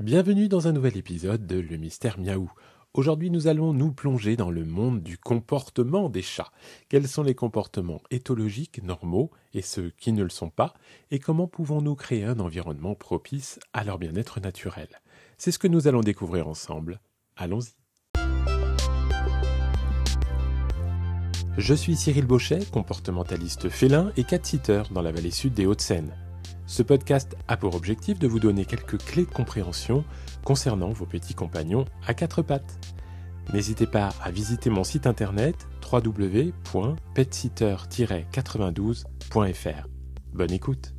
Bienvenue dans un nouvel épisode de Le Mystère Miaou. Aujourd'hui, nous allons nous plonger dans le monde du comportement des chats. Quels sont les comportements éthologiques normaux et ceux qui ne le sont pas Et comment pouvons-nous créer un environnement propice à leur bien-être naturel? C'est ce que nous allons découvrir ensemble. Allons-y. Je suis Cyril Bauchet, comportementaliste félin et cat-sitter dans la vallée sud des Hauts-de-Seine. Ce podcast a pour objectif de vous donner quelques clés de compréhension concernant vos petits compagnons à quatre pattes. N'hésitez pas à visiter mon site internet www.petsitter-92.fr. Bonne écoute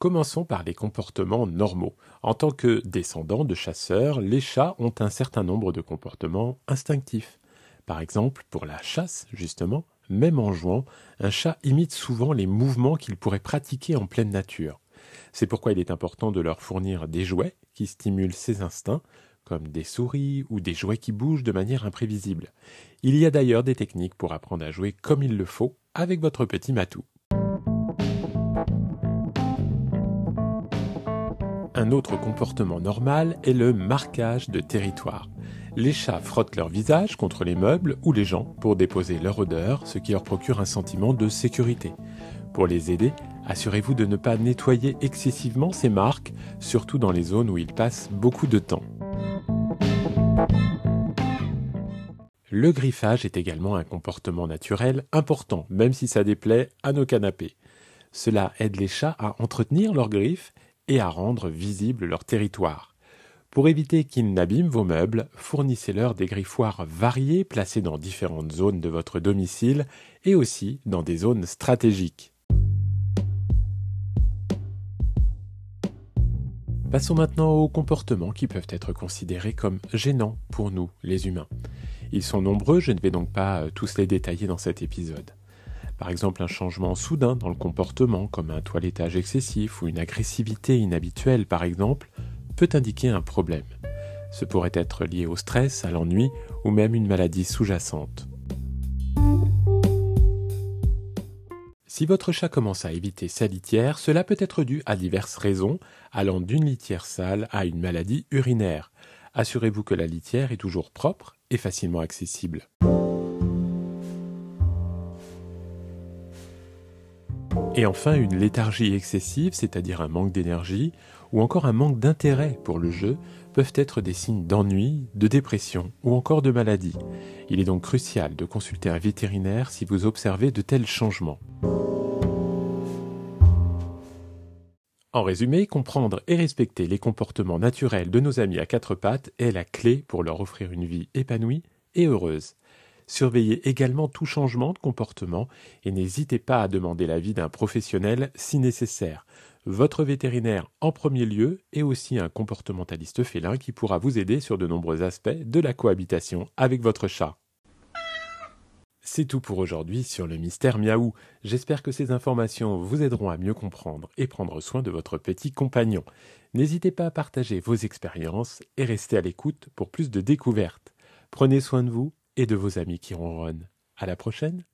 Commençons par les comportements normaux. En tant que descendants de chasseurs, les chats ont un certain nombre de comportements instinctifs. Par exemple, pour la chasse, justement, même en jouant, un chat imite souvent les mouvements qu'il pourrait pratiquer en pleine nature. C'est pourquoi il est important de leur fournir des jouets qui stimulent ses instincts, comme des souris ou des jouets qui bougent de manière imprévisible. Il y a d'ailleurs des techniques pour apprendre à jouer comme il le faut avec votre petit matou. Un autre comportement normal est le marquage de territoire. Les chats frottent leur visage contre les meubles ou les gens pour déposer leur odeur, ce qui leur procure un sentiment de sécurité. Pour les aider, assurez-vous de ne pas nettoyer excessivement ces marques, surtout dans les zones où ils passent beaucoup de temps. Le griffage est également un comportement naturel important, même si ça déplaît à nos canapés. Cela aide les chats à entretenir leurs griffes et à rendre visible leur territoire. Pour éviter qu'ils n'abîment vos meubles, fournissez-leur des griffoirs variés placés dans différentes zones de votre domicile et aussi dans des zones stratégiques. Passons maintenant aux comportements qui peuvent être considérés comme gênants pour nous, les humains. Ils sont nombreux, je ne vais donc pas euh, tous les détailler dans cet épisode. Par exemple, un changement soudain dans le comportement, comme un toilettage excessif ou une agressivité inhabituelle par exemple, peut indiquer un problème. Ce pourrait être lié au stress, à l'ennui ou même une maladie sous-jacente. Si votre chat commence à éviter sa litière, cela peut être dû à diverses raisons, allant d'une litière sale à une maladie urinaire. Assurez-vous que la litière est toujours propre et facilement accessible. Et enfin, une léthargie excessive, c'est-à-dire un manque d'énergie, ou encore un manque d'intérêt pour le jeu, peuvent être des signes d'ennui, de dépression ou encore de maladie. Il est donc crucial de consulter un vétérinaire si vous observez de tels changements. En résumé, comprendre et respecter les comportements naturels de nos amis à quatre pattes est la clé pour leur offrir une vie épanouie et heureuse. Surveillez également tout changement de comportement et n'hésitez pas à demander l'avis d'un professionnel si nécessaire. Votre vétérinaire en premier lieu et aussi un comportementaliste félin qui pourra vous aider sur de nombreux aspects de la cohabitation avec votre chat. C'est tout pour aujourd'hui sur le mystère miaou. J'espère que ces informations vous aideront à mieux comprendre et prendre soin de votre petit compagnon. N'hésitez pas à partager vos expériences et restez à l'écoute pour plus de découvertes. Prenez soin de vous et de vos amis qui ronronnent. À la prochaine!